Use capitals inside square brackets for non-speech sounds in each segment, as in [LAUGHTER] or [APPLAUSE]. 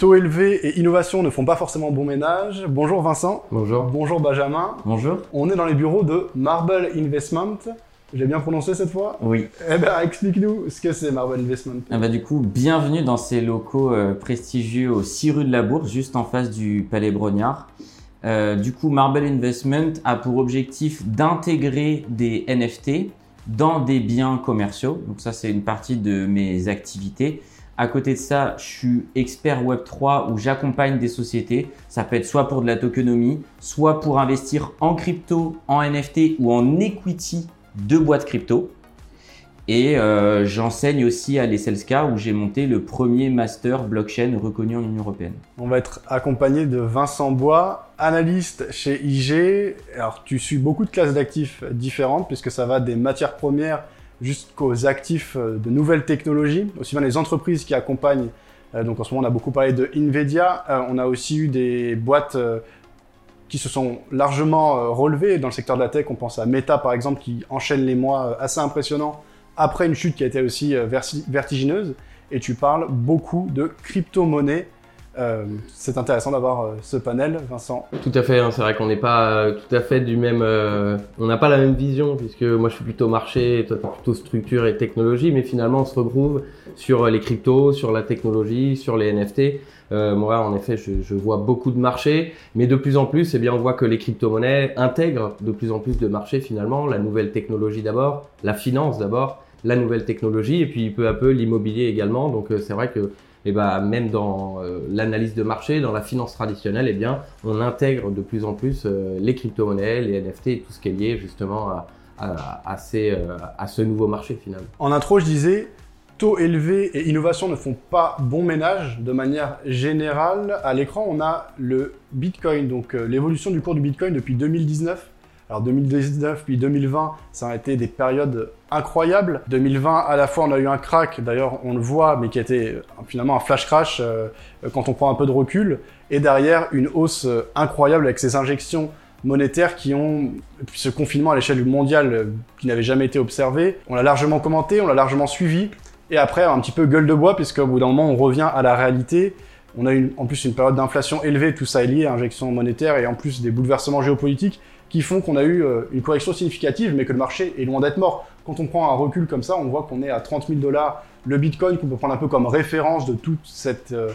taux élevé et innovation ne font pas forcément bon ménage. Bonjour Vincent. Bonjour. Bonjour Benjamin. Bonjour. On est dans les bureaux de Marble Investment. J'ai bien prononcé cette fois? Oui. Eh ben, explique-nous ce que c'est Marble Investment. Ah bah, du coup, bienvenue dans ces locaux euh, prestigieux au 6 rue de la Bourse, juste en face du Palais Brognard. Euh, du coup, Marble Investment a pour objectif d'intégrer des NFT dans des biens commerciaux. Donc ça, c'est une partie de mes activités. À côté de ça, je suis expert Web3 où j'accompagne des sociétés. Ça peut être soit pour de la tokenomie, soit pour investir en crypto, en NFT ou en equity de boîtes crypto. Et euh, j'enseigne aussi à l'ESSELSCA où j'ai monté le premier master blockchain reconnu en Union Européenne. On va être accompagné de Vincent Bois, analyste chez IG. Alors, tu suis beaucoup de classes d'actifs différentes puisque ça va des matières premières jusqu'aux actifs euh, de nouvelles technologies, aussi bien les entreprises qui accompagnent. Euh, donc en ce moment, on a beaucoup parlé de Nvidia. on a aussi eu des boîtes qui se sont largement relevées dans le secteur de la tech. On pense à Meta, par exemple, qui enchaîne les mois assez impressionnants après une chute qui a été aussi euh, vertigineuse, et tu parles beaucoup de crypto-monnaie. Euh, c'est intéressant d'avoir euh, ce panel, Vincent. Tout à fait, hein, c'est vrai qu'on n'est pas tout à fait du même. on n'a pas la même vision, puisque moi je suis plutôt marché, toi plutôt structure et technologie, mais finalement on se retrouve sur les cryptos, sur la technologie, sur les NFT. moi, en effet, je, vois beaucoup de marchés, mais de plus en plus, eh bien, on voit que les crypto-monnaies intègrent de plus en plus de marchés finalement, la nouvelle technologie d'abord, la finance d'abord, la nouvelle technologie et puis peu à peu l'immobilier également. Donc euh, c'est vrai que et eh ben, même dans euh, l'analyse de marché, dans la finance traditionnelle, eh bien, on intègre de plus en plus euh, les crypto-monnaies, les NFT et tout ce qui est lié justement ces, à ce nouveau marché finalement. En intro, je disais, taux élevés et innovation ne font pas bon ménage de manière générale. À l'écran, on a le Bitcoin, donc l'évolution du cours du Bitcoin depuis 2019 alors 2019 puis 2020, ça a été des périodes incroyables. 2020, à la fois, on a eu un crack, d'ailleurs, on le voit, mais qui a été euh, finalement un flash crash euh, quand on prend un peu de recul. Et derrière, une hausse euh, incroyable avec ces injections monétaires qui ont ce confinement à l'échelle mondiale qui n'avait jamais été observé. On l'a largement commenté, on l'a largement suivi. Et après, un petit peu gueule de bois, puisqu'au bout d'un moment, on revient à la réalité. On a eu en plus une période d'inflation élevée, tout ça est lié à injection monétaire et en plus des bouleversements géopolitiques qui font qu'on a eu euh, une correction significative, mais que le marché est loin d'être mort. Quand on prend un recul comme ça, on voit qu'on est à 30 000 dollars. Le Bitcoin, qu'on peut prendre un peu comme référence de toute cette euh,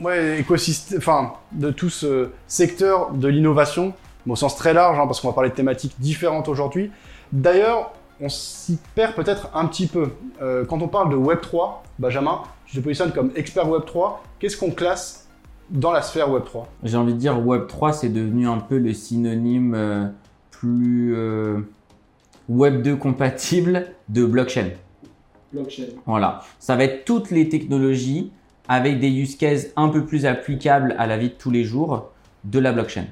ouais, écosystème, enfin, de tout ce secteur de l'innovation, au sens très large, hein, parce qu'on va parler de thématiques différentes aujourd'hui. D'ailleurs, on s'y perd peut-être un petit peu. Euh, quand on parle de Web3, Benjamin, je te positionne comme expert Web3. Qu'est-ce qu'on classe dans la sphère Web3 J'ai envie de dire Web3, c'est devenu un peu le synonyme euh, plus euh, Web2 compatible de blockchain. Blockchain. Voilà. Ça va être toutes les technologies avec des use cases un peu plus applicables à la vie de tous les jours de la blockchain.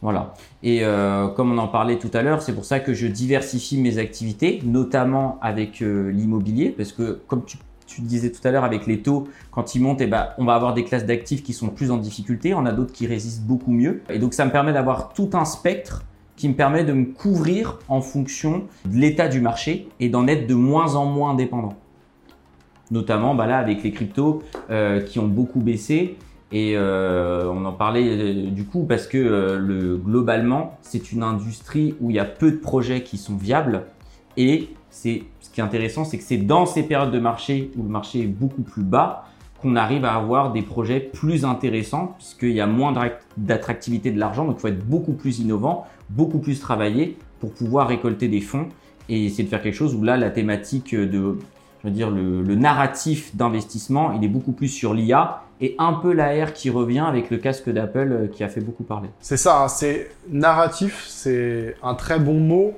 Voilà. Et euh, comme on en parlait tout à l'heure, c'est pour ça que je diversifie mes activités, notamment avec l'immobilier, parce que comme tu tu disais tout à l'heure avec les taux, quand ils montent, eh ben, on va avoir des classes d'actifs qui sont plus en difficulté, on a d'autres qui résistent beaucoup mieux. Et donc ça me permet d'avoir tout un spectre qui me permet de me couvrir en fonction de l'état du marché et d'en être de moins en moins dépendant. Notamment bah là avec les cryptos euh, qui ont beaucoup baissé et euh, on en parlait euh, du coup parce que le, globalement c'est une industrie où il y a peu de projets qui sont viables et c'est ce qui est intéressant, c'est que c'est dans ces périodes de marché où le marché est beaucoup plus bas qu'on arrive à avoir des projets plus intéressants puisqu'il y a moins d'attractivité de l'argent, donc il faut être beaucoup plus innovant, beaucoup plus travailler pour pouvoir récolter des fonds et essayer de faire quelque chose où là la thématique de je veux dire le, le narratif d'investissement, il est beaucoup plus sur l'IA et un peu l'AR qui revient avec le casque d'Apple euh, qui a fait beaucoup parler. C'est ça, hein, c'est narratif, c'est un très bon mot.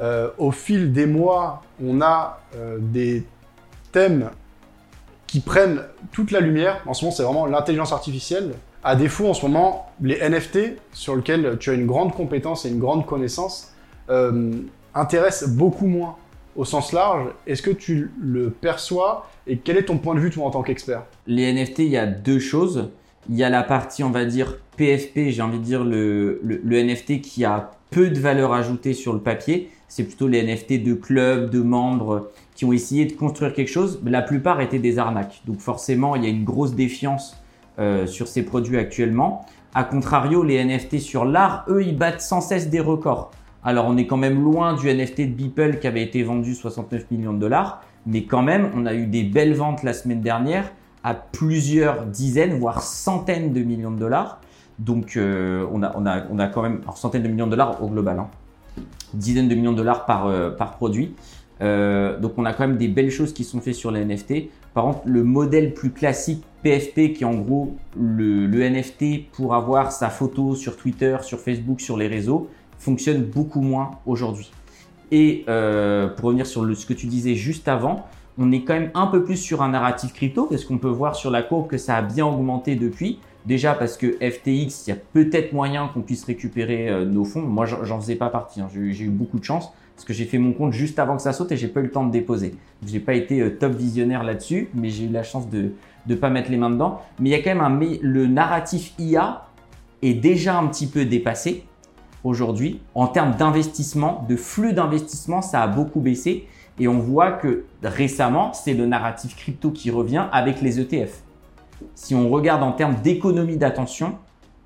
Euh, au fil des mois, on a euh, des thèmes qui prennent toute la lumière. En ce moment, c'est vraiment l'intelligence artificielle. À défaut, en ce moment, les NFT, sur lesquels tu as une grande compétence et une grande connaissance, euh, intéressent beaucoup moins au sens large. Est-ce que tu le perçois et quel est ton point de vue, toi, en tant qu'expert? Les NFT, il y a deux choses. Il y a la partie, on va dire, PFP, j'ai envie de dire le, le NFT qui a peu de valeur ajoutée sur le papier. C'est plutôt les NFT de clubs, de membres qui ont essayé de construire quelque chose. La plupart étaient des arnaques. Donc forcément, il y a une grosse défiance euh, sur ces produits actuellement. A contrario, les NFT sur l'art, eux, ils battent sans cesse des records. Alors on est quand même loin du NFT de Beeple qui avait été vendu 69 millions de dollars, mais quand même, on a eu des belles ventes la semaine dernière à plusieurs dizaines, voire centaines de millions de dollars. Donc euh, on, a, on, a, on, a, quand même alors, centaines de millions de dollars au global, hein. Dizaines de millions de dollars par, euh, produit. Euh, donc on a quand même des belles choses qui sont faites sur les NFT. Par contre, le modèle plus classique PFP, qui est en gros le, NFT pour avoir sa photo sur Twitter, sur Facebook, sur les réseaux, fonctionne beaucoup moins aujourd'hui. Et euh, pour revenir sur ce que tu disais juste avant, on est quand même un peu plus sur un narratif crypto parce qu'on peut voir sur la courbe que ça a bien augmenté depuis. Déjà parce que FTX, il y a peut-être moyen qu'on puisse récupérer euh, nos fonds. Moi, j'en faisais pas partie. Hein. J'ai eu beaucoup de chance parce que j'ai fait mon compte juste avant que ça saute et j'ai pas eu le temps de déposer. J'ai pas été euh, top visionnaire là-dessus, mais j'ai eu la chance de ne pas mettre les mains dedans. Mais il y a quand même un le narratif IA est déjà un petit peu dépassé aujourd'hui. En termes d'investissement, de flux d'investissement, ça a beaucoup baissé. Et on voit que récemment, c'est le narratif crypto qui revient avec les ETF. Si on regarde en termes d'économie d'attention,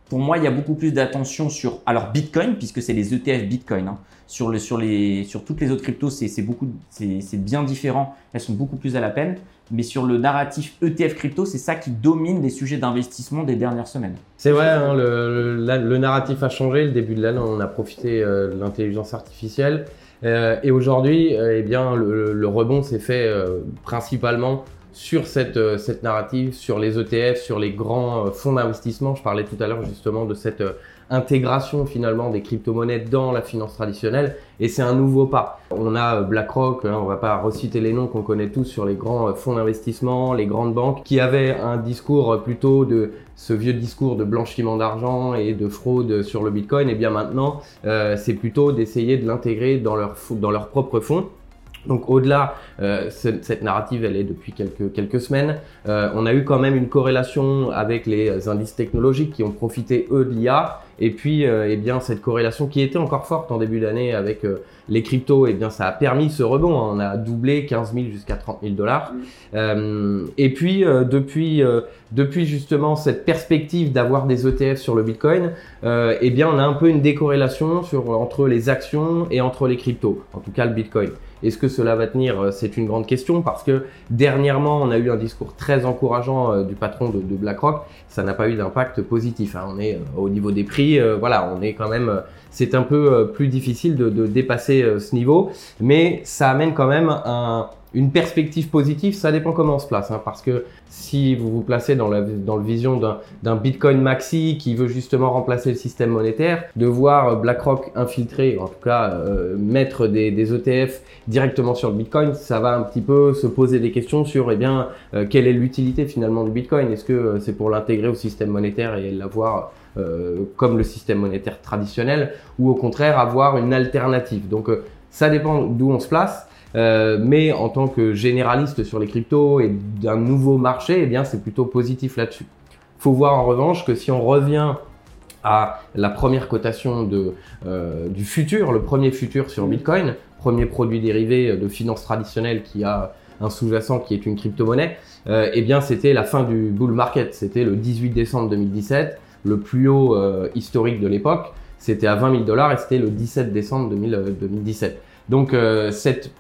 pour moi, il y a beaucoup plus d'attention sur alors Bitcoin puisque c'est les ETF Bitcoin. Hein. Sur, le, sur, les, sur toutes les autres cryptos, c'est beaucoup, c'est bien différent. Elles sont beaucoup plus à la peine. Mais sur le narratif ETF crypto, c'est ça qui domine les sujets d'investissement des dernières semaines. C'est vrai, hein, le, le, narratif a changé. Le début de l'année, on a profité euh, de l'intelligence artificielle. Euh, et aujourd'hui, euh, eh bien, le, rebond s'est fait principalement sur cette, euh, cette narrative, sur les ETF, sur les grands euh, fonds d'investissement. Je parlais tout à l'heure justement de cette euh, intégration finalement des crypto-monnaies dans la finance traditionnelle et c'est un nouveau pas. On a BlackRock, hein, on va pas reciter les noms qu'on connaît tous sur les grands fonds d'investissement, les grandes banques qui avaient un discours plutôt de ce vieux discours de blanchiment d'argent et de fraude sur le Bitcoin et bien maintenant c'est plutôt d'essayer de l'intégrer dans leur dans leurs propres fonds donc au-delà, euh, cette narrative, elle est depuis quelques, quelques semaines. Euh, on a eu quand même une corrélation avec les indices technologiques qui ont profité, eux, de l'IA. Et puis, euh, eh bien, cette corrélation qui était encore forte en début d'année avec euh, les cryptos, eh bien, ça a permis ce rebond. Hein. On a doublé 15 000 jusqu'à 30 000 dollars. Euh, et puis, depuis, depuis justement cette perspective d'avoir des ETF sur le Bitcoin, eh bien, on a un peu une décorrélation sur, entre les actions et entre les cryptos. En tout cas, le Bitcoin. Est-ce que cela va tenir? C'est une grande question parce que dernièrement, on a eu un discours très encourageant du patron de, de BlackRock. Ça n'a pas eu d'impact positif. Hein. On est au niveau des prix euh, voilà, on est quand même, euh, c'est un peu euh, plus difficile de, dépasser ce niveau, mais ça amène quand même une perspective positive, ça dépend comment on se place. Hein, parce que si vous vous placez dans, la, dans le vision d'un Bitcoin maxi qui veut justement remplacer le système monétaire, de voir BlackRock infiltrer, en tout cas mettre des, des, ETF directement sur le Bitcoin, ça va un petit peu se poser des questions sur eh bien, quelle est l'utilité finalement du Bitcoin Est-ce que c'est pour l'intégrer au système monétaire et l'avoir euh, comme le système monétaire traditionnel, ou au contraire avoir une alternative. Donc euh, ça dépend d'où on se place. Euh, mais en tant que généraliste sur les cryptos et d'un nouveau marché, eh bien c'est plutôt positif là-dessus. Faut voir en revanche que si on revient à la première cotation de, du futur, le premier futur sur Bitcoin, premier produit dérivé de finance traditionnelle qui a un sous-jacent qui est une crypto-monnaie, eh bien c'était la fin du bull market, c'était le 18 décembre 2017 le plus haut euh, historique de l'époque, c'était à 20 000 dollars et c'était le 17 décembre 2017. Euh, Donc euh, cette,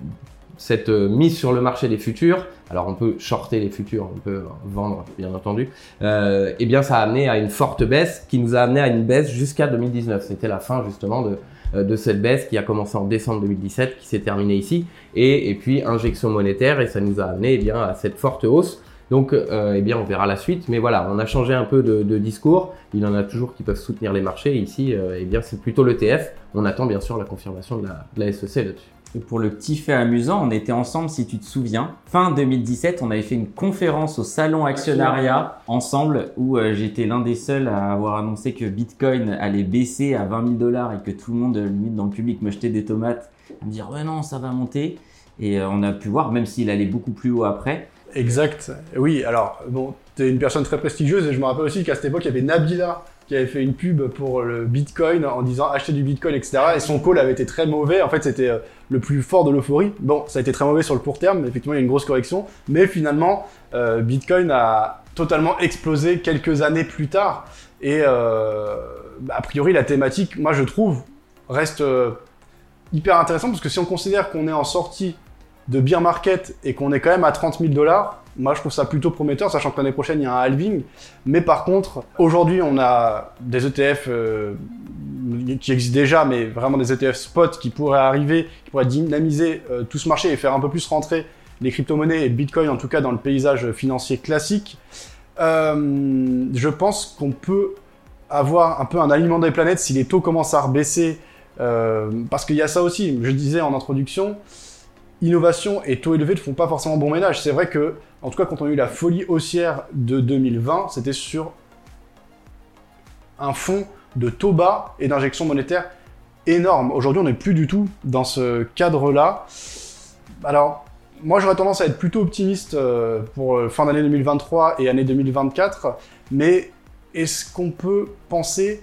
cette mise sur le marché des futurs, alors on peut shorter les futurs, on peut vendre bien entendu, euh, eh bien ça a amené à une forte baisse qui nous a amené à une baisse jusqu'à 2019. C'était la fin justement de, de cette baisse qui a commencé en décembre 2017, qui s'est terminée ici, et, et puis injection monétaire, et ça nous a amené eh bien, à cette forte hausse. Donc, euh, eh bien, on verra la suite. Mais voilà, on a changé un peu de, discours. Il y en a toujours qui peuvent soutenir les marchés. ici, euh, eh bien, c'est plutôt l'ETF. On attend bien sûr la confirmation de la, SEC là-dessus. Et pour le petit fait amusant, on était ensemble, si tu te souviens. Fin 2017, on avait fait une conférence au salon actionnariat ensemble où euh, j'étais l'un des seuls à avoir annoncé que Bitcoin allait baisser à 20 000 dollars et que tout le monde, limite dans le public, me jetait des tomates, me dire ouais non, ça va monter. Et on a pu voir, même s'il allait beaucoup plus haut après, Exact. Oui, alors, bon, tu es une personne très prestigieuse et je me rappelle aussi qu'à cette époque, il y avait Nabila qui avait fait une pub pour le Bitcoin en disant acheter du Bitcoin, etc. Et son call avait été très mauvais. En fait, c'était euh, le plus fort de l'euphorie. Bon, ça a été très mauvais sur le court terme. Effectivement, il y a une grosse correction. Mais finalement, euh, Bitcoin a totalement explosé quelques années plus tard. Et euh, a priori, la thématique, moi, je trouve, reste hyper intéressante parce que si on considère qu'on est en sortie de bear market et qu'on est quand même à 30 000 dollars, moi je trouve ça plutôt prometteur, sachant que l'année prochaine il y a un halving. Mais par contre, aujourd'hui on a des ETF euh, qui existent déjà, mais vraiment des ETF spot qui pourraient arriver, qui pourraient dynamiser euh, tout ce marché et faire un peu plus rentrer les crypto-monnaies et Bitcoin en tout cas dans le paysage financier classique. Euh, je pense qu'on peut avoir un peu un alignement des planètes si les taux commencent à rebaisser. Parce qu'il y a ça aussi, je disais en introduction, innovation et taux élevés ne font pas forcément bon ménage. C'est vrai que, en tout cas, quand on a eu la folie haussière de 2020, c'était sur un fond de taux bas et d'injection monétaire énorme. Aujourd'hui, on n'est plus du tout dans ce cadre-là. Alors, moi, j'aurais tendance à être plutôt optimiste euh, pour fin d'année 2023 et année 2024, mais est-ce qu'on peut penser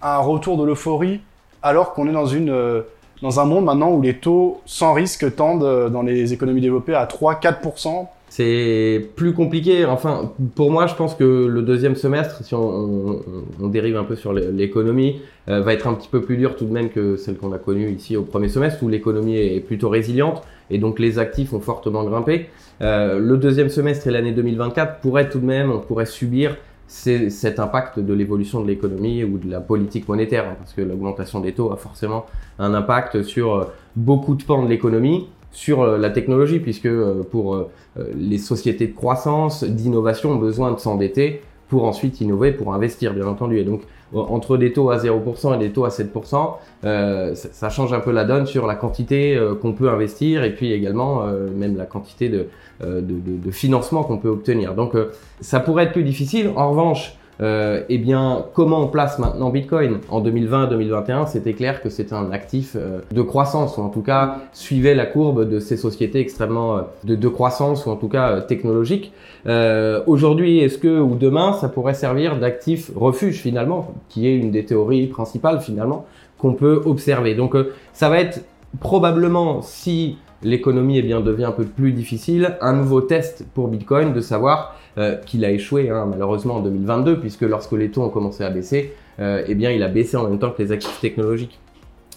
à un retour de l'euphorie alors qu'on est dans une euh, dans un monde maintenant où les taux sans risque tendent euh, dans les économies développées à 3-4%. C'est plus compliqué. Enfin, pour moi, je pense que le deuxième semestre, si on, dérive un peu sur l'économie, euh, va être un petit peu plus dur tout de même que celle qu'on a connue ici au premier semestre, où l'économie est plutôt résiliente et donc les actifs ont fortement grimpé. Euh, le deuxième semestre et l'année 2024 pourraient tout de même, on pourrait subir c'est cet impact de l'évolution de l'économie ou de la politique monétaire, hein, parce que l'augmentation des taux a forcément un impact sur euh, beaucoup de pans de l'économie, sur euh, la technologie, puisque euh, pour les sociétés de croissance, d'innovation ont besoin de s'endetter pour ensuite innover, pour investir, bien entendu. Et donc, entre des taux à 0% et des taux à 7%, euh, ça, change un peu la donne sur la quantité qu'on peut investir et puis également même la quantité de, euh, financement qu'on peut obtenir. Donc euh, ça pourrait être plus difficile. En revanche, euh, eh bien, comment on place maintenant Bitcoin En 2020-2021, c'était clair que c'était un actif euh, de croissance, ou en tout cas suivait la courbe de ces sociétés extrêmement de, de, croissance, ou en tout cas technologiques. Aujourd'hui, est-ce que ou demain, ça pourrait servir d'actif refuge finalement, qui est une des théories principales finalement qu'on peut observer? Donc, ça va être probablement si l'économie eh bien devient un peu plus difficile, un nouveau test pour Bitcoin de savoir euh, qu'il a échoué hein, malheureusement en 2022 puisque lorsque les taux ont commencé à baisser, euh, eh bien il a baissé en même temps que les actifs technologiques.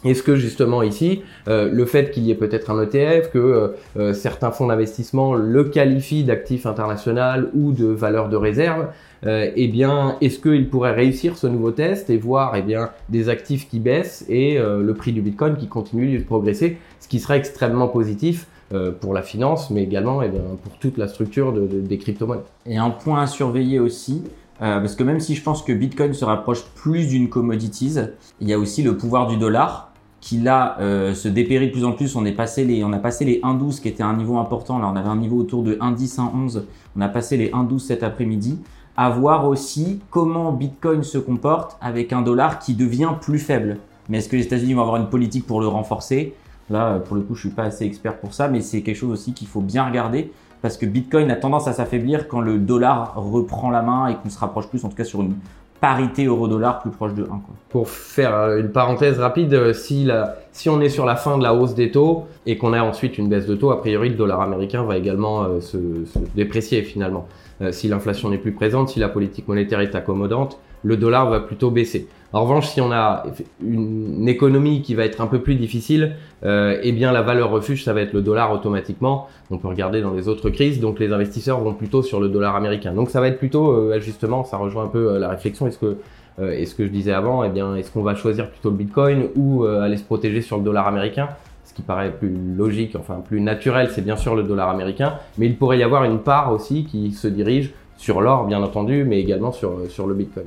Est-ce que justement ici, euh, le fait qu'il y ait peut-être un ETF, que certains fonds d'investissement le qualifient d'actif international ou de valeur de réserve, eh bien, est-ce qu'il pourrait réussir ce nouveau test et voir eh bien, des actifs qui baissent et le prix du Bitcoin qui continue de progresser, ce qui serait extrêmement positif euh, pour la finance, mais également eh pour toute la structure de, des crypto-monnaies. Et un point à surveiller aussi, parce que même si je pense que Bitcoin se rapproche plus d'une commodities, il y a aussi le pouvoir du dollar qui là se dépérit de plus en plus. On, est passé on a passé les 1,12 qui était un niveau important. Là, on avait un niveau autour de 1,10, 1,11. On a passé les 1,12 cet après-midi à voir aussi comment Bitcoin se comporte avec un dollar qui devient plus faible. Mais est-ce que les États-Unis vont avoir une politique pour le renforcer? Là, pour le coup, je suis pas assez expert pour ça, mais c'est quelque chose aussi qu'il faut bien regarder parce que Bitcoin a tendance à s'affaiblir quand le dollar reprend la main et qu'on se rapproche plus, en tout cas sur une parité euro-dollar plus proche de 1. Quoi. Pour faire euh, une parenthèse rapide, euh, si, on est sur la fin de la hausse des taux et qu'on a ensuite une baisse de taux, a priori le dollar américain va également euh, se, déprécier finalement. Euh, si l'inflation n'est plus présente, si la politique monétaire est accommodante, le dollar va plutôt baisser. En revanche, si on a une économie qui va être un peu plus difficile, euh, eh bien la valeur refuge, ça va être le dollar automatiquement. On peut regarder dans les autres crises, donc les investisseurs vont plutôt sur le dollar américain. Donc ça va être plutôt, euh, justement, ça rejoint un peu euh, la réflexion. Est-ce que, euh, est-ce que je disais avant, eh bien, est-ce qu'on va choisir plutôt le Bitcoin ou aller se protéger sur le dollar américain? Ce qui paraît plus logique, enfin plus naturel, c'est bien sûr le dollar américain, mais il pourrait y avoir une part aussi qui se dirige sur l'or, bien entendu, mais également sur sur le Bitcoin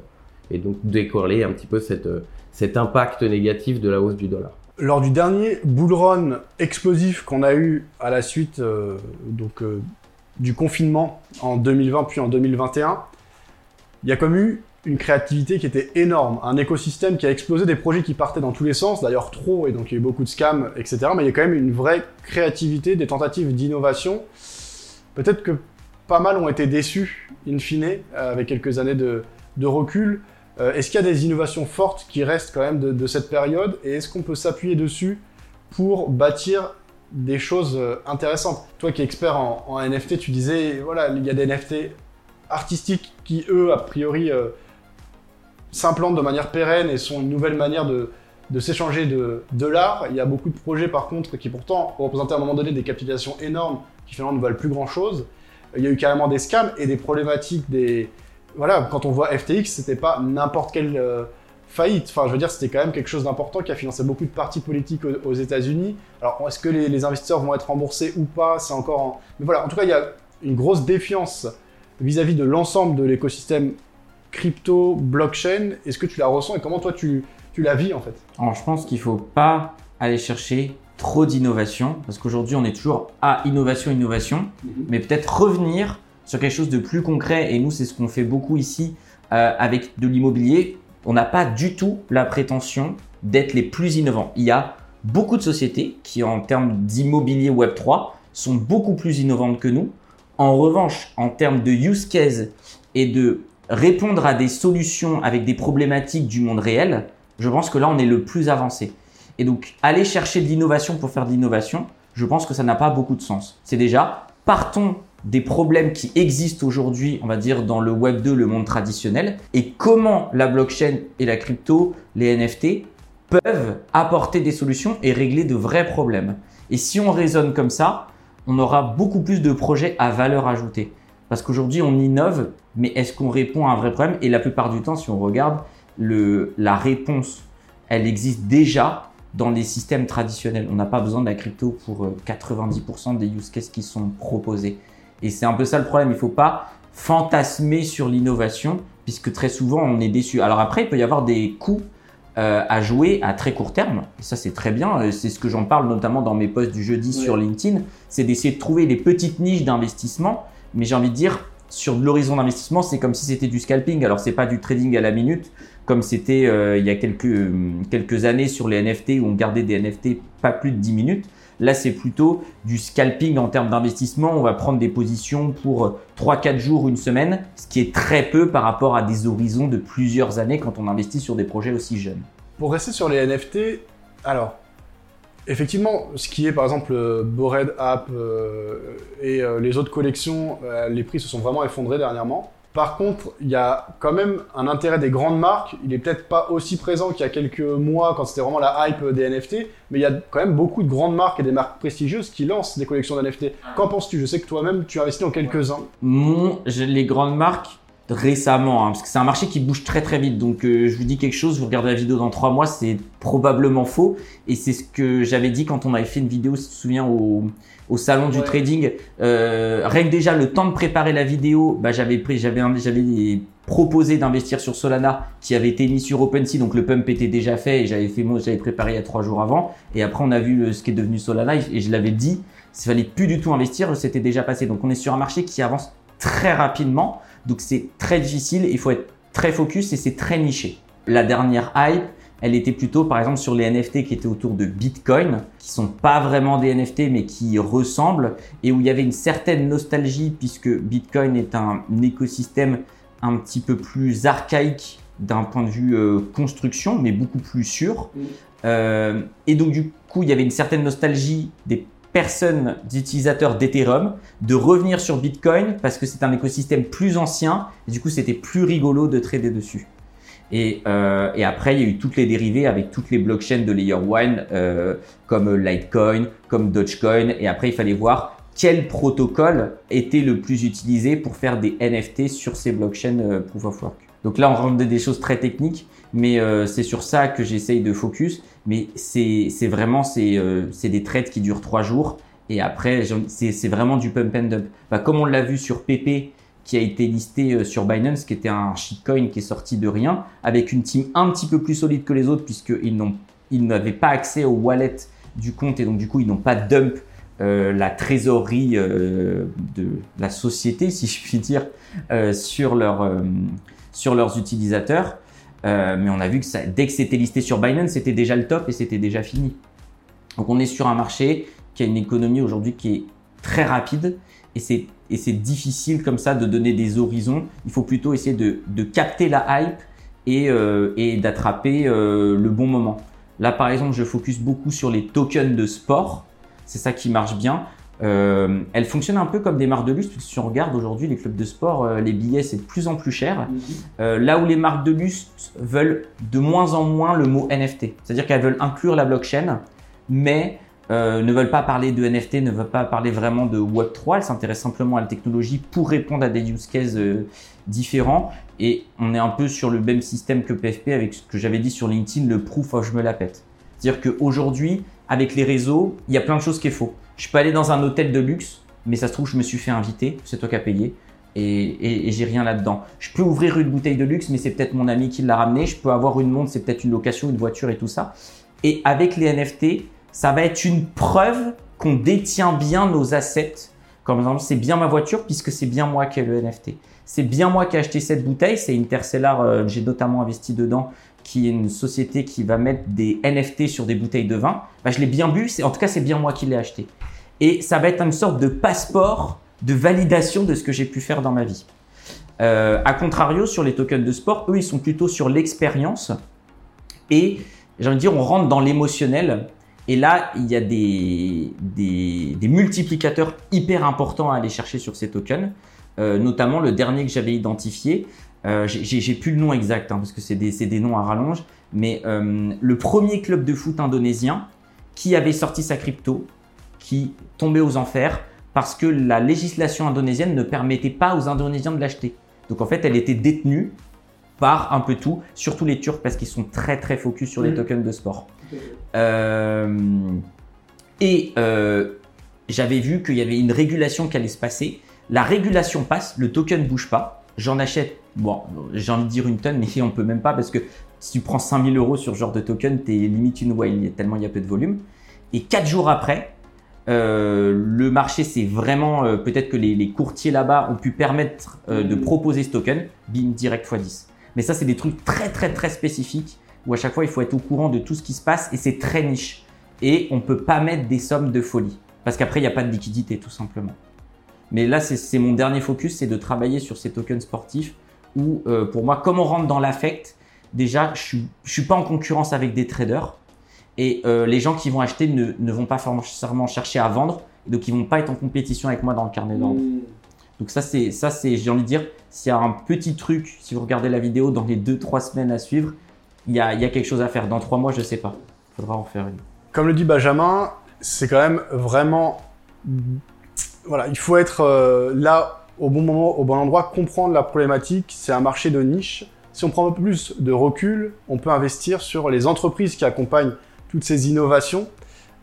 et donc décorréler un petit peu euh, cet impact négatif de la hausse du dollar. Lors du dernier bull run explosif qu'on a eu à la suite euh, donc, euh, du confinement en 2020 puis en 2021, il y a comme eu une créativité qui était énorme, un écosystème qui a explosé, des projets qui partaient dans tous les sens, d'ailleurs trop, et donc il y a eu beaucoup de scams, etc. Mais il y a quand même une vraie créativité, des tentatives d'innovation. Peut-être que pas mal ont été déçus, in fine, avec quelques années de recul. Euh, est-ce qu'il y a des innovations fortes qui restent quand même de, cette période et est-ce qu'on peut s'appuyer dessus pour bâtir des choses euh, intéressantes? Toi qui es expert en, NFT, tu disais, voilà, il y a des NFT artistiques qui, eux, a priori, euh, s'implantent de manière pérenne et sont une nouvelle manière de, s'échanger de, de l'art. Il y a beaucoup de projets, par contre, qui pourtant représentaient à un moment donné des capitalisations énormes qui finalement ne valent plus grand-chose. Il y a eu carrément des scams et des problématiques des... Voilà, quand on voit FTX, c'était pas n'importe quelle euh, faillite. Enfin, je veux dire, c'était quand même quelque chose d'important qui a financé beaucoup de partis politiques aux, aux États-Unis. Alors, est-ce que les, les investisseurs vont être remboursés ou pas? C'est encore. En... Mais voilà, en tout cas, il y a une grosse défiance vis-à-vis de l'ensemble de l'écosystème crypto, blockchain. Est-ce que tu la ressens et comment toi tu, tu la vis en fait? Alors, je pense qu'il faut pas aller chercher trop d'innovation parce qu'aujourd'hui, on est toujours à innovation, innovation, mais peut-être revenir sur quelque chose de plus concret. Et nous, c'est ce qu'on fait beaucoup ici euh, avec de l'immobilier. On n'a pas du tout la prétention d'être les plus innovants. Il y a beaucoup de sociétés qui, en termes d'immobilier Web3, sont beaucoup plus innovantes que nous. En revanche, en termes de use case et de répondre à des solutions avec des problématiques du monde réel, je pense que là, on est le plus avancé. Et donc, aller chercher de l'innovation pour faire de l'innovation, je pense que ça n'a pas beaucoup de sens. C'est déjà, partons des problèmes qui existent aujourd'hui, on va dire, dans le Web 2, le monde traditionnel, et comment la blockchain et la crypto, les NFT, peuvent apporter des solutions et régler de vrais problèmes. Et si on raisonne comme ça, on aura beaucoup plus de projets à valeur ajoutée. Parce qu'aujourd'hui, on innove, mais est-ce qu'on répond à un vrai problème? Et la plupart du temps, si on regarde, la réponse, elle existe déjà dans les systèmes traditionnels. On n'a pas besoin de la crypto pour 90% des use cases qui sont proposés. Et c'est un peu ça le problème. Il ne faut pas fantasmer sur l'innovation, puisque très souvent on est déçu. Alors après, il peut y avoir des coûts euh, à jouer à très court terme. Et ça, c'est très bien. Euh, C'est ce que j'en parle notamment dans mes posts du jeudi sur LinkedIn. C'est d'essayer de trouver les petites niches d'investissement. Mais j'ai envie de dire, sur de l'horizon d'investissement, c'est comme si c'était du scalping. Alors, c'est pas du trading à la minute, comme c'était euh, il y a quelques, quelques années sur les NFT où on gardait des NFT pas plus de 10 minutes. Là, c'est plutôt du scalping en termes d'investissement. On va prendre des positions pour 3-4 jours, une semaine, ce qui est très peu par rapport à des horizons de plusieurs années quand on investit sur des projets aussi jeunes. Pour rester sur les NFT, alors, effectivement, ce qui est par exemple euh, Bored App euh, et euh, les autres collections, euh, les prix se sont vraiment effondrés dernièrement. Par contre, il y a quand même un intérêt des grandes marques. Il est peut-être pas aussi présent qu'il y a quelques mois quand c'était vraiment la hype des NFT, mais il y a quand même beaucoup de grandes marques et des marques prestigieuses qui lancent des collections d'NFT. Qu'en penses-tu? Je sais que toi-même, tu investis dans quelques-uns. Mon, les grandes marques récemment, hein, parce que c'est un marché qui bouge très très vite. Donc euh, je vous dis quelque chose, vous regardez la vidéo dans trois mois, c'est probablement faux. Et c'est ce que j'avais dit quand on avait fait une vidéo, si tu te souviens, au, au salon du trading. Euh, rien que déjà le temps de préparer la vidéo, bah, j'avais pris, j'avais, un- j'avais proposé d'investir sur Solana, qui avait été mis sur OpenSea, donc le pump était déjà fait et j'avais fait, moi, j'avais préparé il y a trois jours avant. Et après on a vu le- ce qui est devenu Solana et, et je l'avais dit, s'il fallait plus du tout investir, c'était déjà passé. Donc on est sur un marché qui avance très rapidement. Donc c'est très difficile, il faut être très focus et c'est très niché. La dernière hype, elle était plutôt par exemple sur les NFT qui étaient autour de Bitcoin, qui sont pas vraiment des NFT mais qui ressemblent et où il y avait une certaine nostalgie puisque Bitcoin est un écosystème un petit peu plus archaïque d'un point de vue euh, construction mais beaucoup plus sûr. Mm. Euh, et donc du coup il y avait une certaine nostalgie des personnes, d'utilisateurs d'Ethereum, de revenir sur Bitcoin parce que c'est un écosystème plus ancien et du coup c'était plus rigolo de trader dessus. Et, euh, et après, il y a eu toutes les dérivées avec toutes les blockchains de Layer 1 euh, comme Litecoin, comme Dogecoin. Et après, il fallait voir quel protocole était le plus utilisé pour faire des NFT sur ces blockchains euh, Proof of Work. Donc là, on rentre dans des choses très techniques, mais c'est sur ça que j'essaye de focus. Mais c'est vraiment euh, c'est des trades qui durent trois jours. Et après, c'est vraiment du pump and dump. Bah, comme on l'a vu sur PP, qui a été listé euh, sur Binance, qui était un shitcoin qui est sorti de rien, avec une team un petit peu plus solide que les autres, puisqu'ils n'avaient pas accès au wallet du compte et donc du coup ils n'ont pas dump euh, la trésorerie de la société, si je puis dire, sur leurs utilisateurs. Euh, mais on a vu que ça, dès que c'était listé sur Binance, c'était déjà le top et c'était déjà fini. Donc on est sur un marché qui a une économie aujourd'hui qui est très rapide et c'est et c'est difficile comme ça de donner des horizons. Il faut plutôt essayer de, de capter la hype et, euh, et d'attraper euh, le bon moment. Là, par exemple, je focus beaucoup sur les tokens de sport. C'est ça qui marche bien. Euh, elle fonctionne un peu comme des marques de luxe, si on regarde aujourd'hui les clubs de sport, euh, les billets c'est de plus en plus cher. Euh, là où les marques de luxe veulent de moins en moins le mot NFT, c'est-à-dire qu'elles veulent inclure la blockchain, mais euh, ne veulent pas parler de NFT, ne veulent pas parler vraiment de Web3, elles s'intéressent simplement à la technologie pour répondre à des use cases différents. Et on est un peu sur le même système que PFP avec ce que j'avais dit sur LinkedIn, le proof of je me la pète. C'est-à-dire qu'aujourd'hui, avec les réseaux, il y a plein de choses qui est faux. Je peux aller dans un hôtel de luxe, mais ça se trouve, je me suis fait inviter, c'est toi qui as payé, et, j'ai rien là-dedans. Je peux ouvrir une bouteille de luxe, mais c'est peut-être mon ami qui l'a ramené. Je peux avoir une montre, c'est peut-être une location, une voiture et tout ça. Et avec les NFT, ça va être une preuve qu'on détient bien nos assets. Comme exemple, c'est bien ma voiture puisque c'est bien moi qui ai le NFT. C'est bien moi qui ai acheté cette bouteille. C'est Interstellar, euh, j'ai notamment investi dedans, qui est une société qui va mettre des NFT sur des bouteilles de vin. Bah, je l'ai bien bu. En tout cas, c'est bien moi qui l'ai acheté. Et ça va être une sorte de passeport de validation de ce que j'ai pu faire dans ma vie. Euh, a contrario, sur les tokens de sport, eux, ils sont plutôt sur l'expérience. Et j'ai envie de dire, on rentre dans l'émotionnel. Et là, il y a des, des, des, multiplicateurs hyper importants à aller chercher sur ces tokens. Euh, notamment le dernier que j'avais identifié. Euh, j'ai plus le nom exact hein, parce que c'est des, des, noms à rallonge. Mais euh, le premier club de foot indonésien qui avait sorti sa crypto, qui tombait aux enfers parce que la législation indonésienne ne permettait pas aux Indonésiens de l'acheter. Donc en fait, elle était détenue par un peu tout, surtout les Turcs parce qu'ils sont très très focus sur les tokens de sport. Euh, et euh, j'avais vu qu'il y avait une régulation qui allait se passer. La régulation passe, le token bouge pas. J'en achète, bon, j'ai envie de dire une tonne, mais on peut même pas parce que si tu prends 5000 euros sur ce genre de token, tu es limite une whale, tellement il y a peu de volume. Et quatre jours après, euh, le marché, c'est vraiment euh, peut-être que les, les courtiers là-bas ont pu permettre euh, de proposer ce token, bim, direct x10. Mais ça, c'est des trucs très très très spécifiques où à chaque fois il faut être au courant de tout ce qui se passe et c'est très niche. Et on peut pas mettre des sommes de folie parce qu'après il n'y a pas de liquidité tout simplement. Mais là, c'est mon dernier focus, c'est de travailler sur ces tokens sportifs où pour moi, comme on rentre dans l'affect, déjà je je suis pas en concurrence avec des traders et euh, les gens qui vont acheter ne, ne, vont pas forcément chercher à vendre, donc ils vont pas être en compétition avec moi dans le carnet d'ordre. Mmh. Donc ça c'est ça c'est j'ai envie de dire s'il y a un petit truc si vous regardez la vidéo dans les deux trois semaines à suivre, il y a, il y a quelque chose à faire. Dans trois mois je sais pas, il faudra en faire une. Comme le dit Benjamin, c'est quand même vraiment voilà il faut être euh, là au bon moment au bon endroit, comprendre la problématique. C'est un marché de niche. Si on prend un peu plus de recul, on peut investir sur les entreprises qui accompagnent toutes ces innovations.